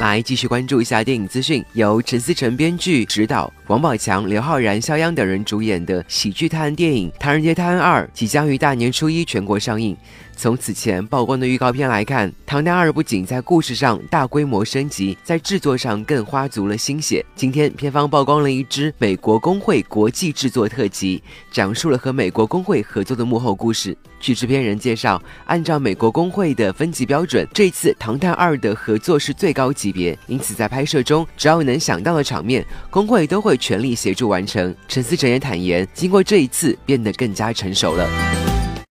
来继续关注一下电影资讯，由陈思诚编剧、指导，王宝强、刘昊然、肖央等人主演的喜剧探案电影《唐人街探案二》即将于大年初一全国上映。从此前曝光的预告片来看，《唐探二》不仅在故事上大规模升级，在制作上更花足了心血。今天，片方曝光了一支美国工会国际制作特辑，讲述了和美国工会合作的幕后故事。据制片人介绍，按照美国工会的分级标准，这次《唐探二》的合作是最高级别，因此在拍摄中，只要能想到的场面，工会都会全力协助完成。陈思诚也坦言，经过这一次，变得更加成熟了。